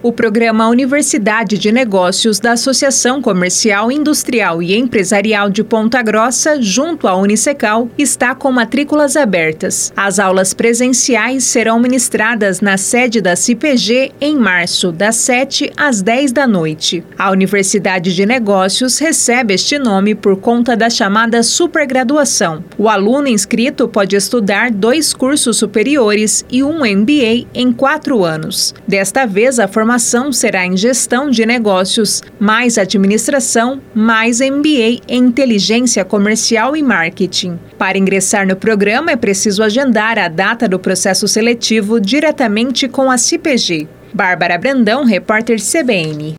O programa Universidade de Negócios da Associação Comercial, Industrial e Empresarial de Ponta Grossa, junto à Unicecal, está com matrículas abertas. As aulas presenciais serão ministradas na sede da CPG em março, das 7 às 10 da noite. A Universidade de Negócios recebe este nome por conta da chamada supergraduação. O aluno inscrito pode estudar dois cursos superiores e um MBA em quatro anos. Desta vez, a formação formação será em gestão de negócios, mais administração, mais MBA em inteligência comercial e marketing. Para ingressar no programa é preciso agendar a data do processo seletivo diretamente com a CPG. Bárbara Brandão, repórter CBN.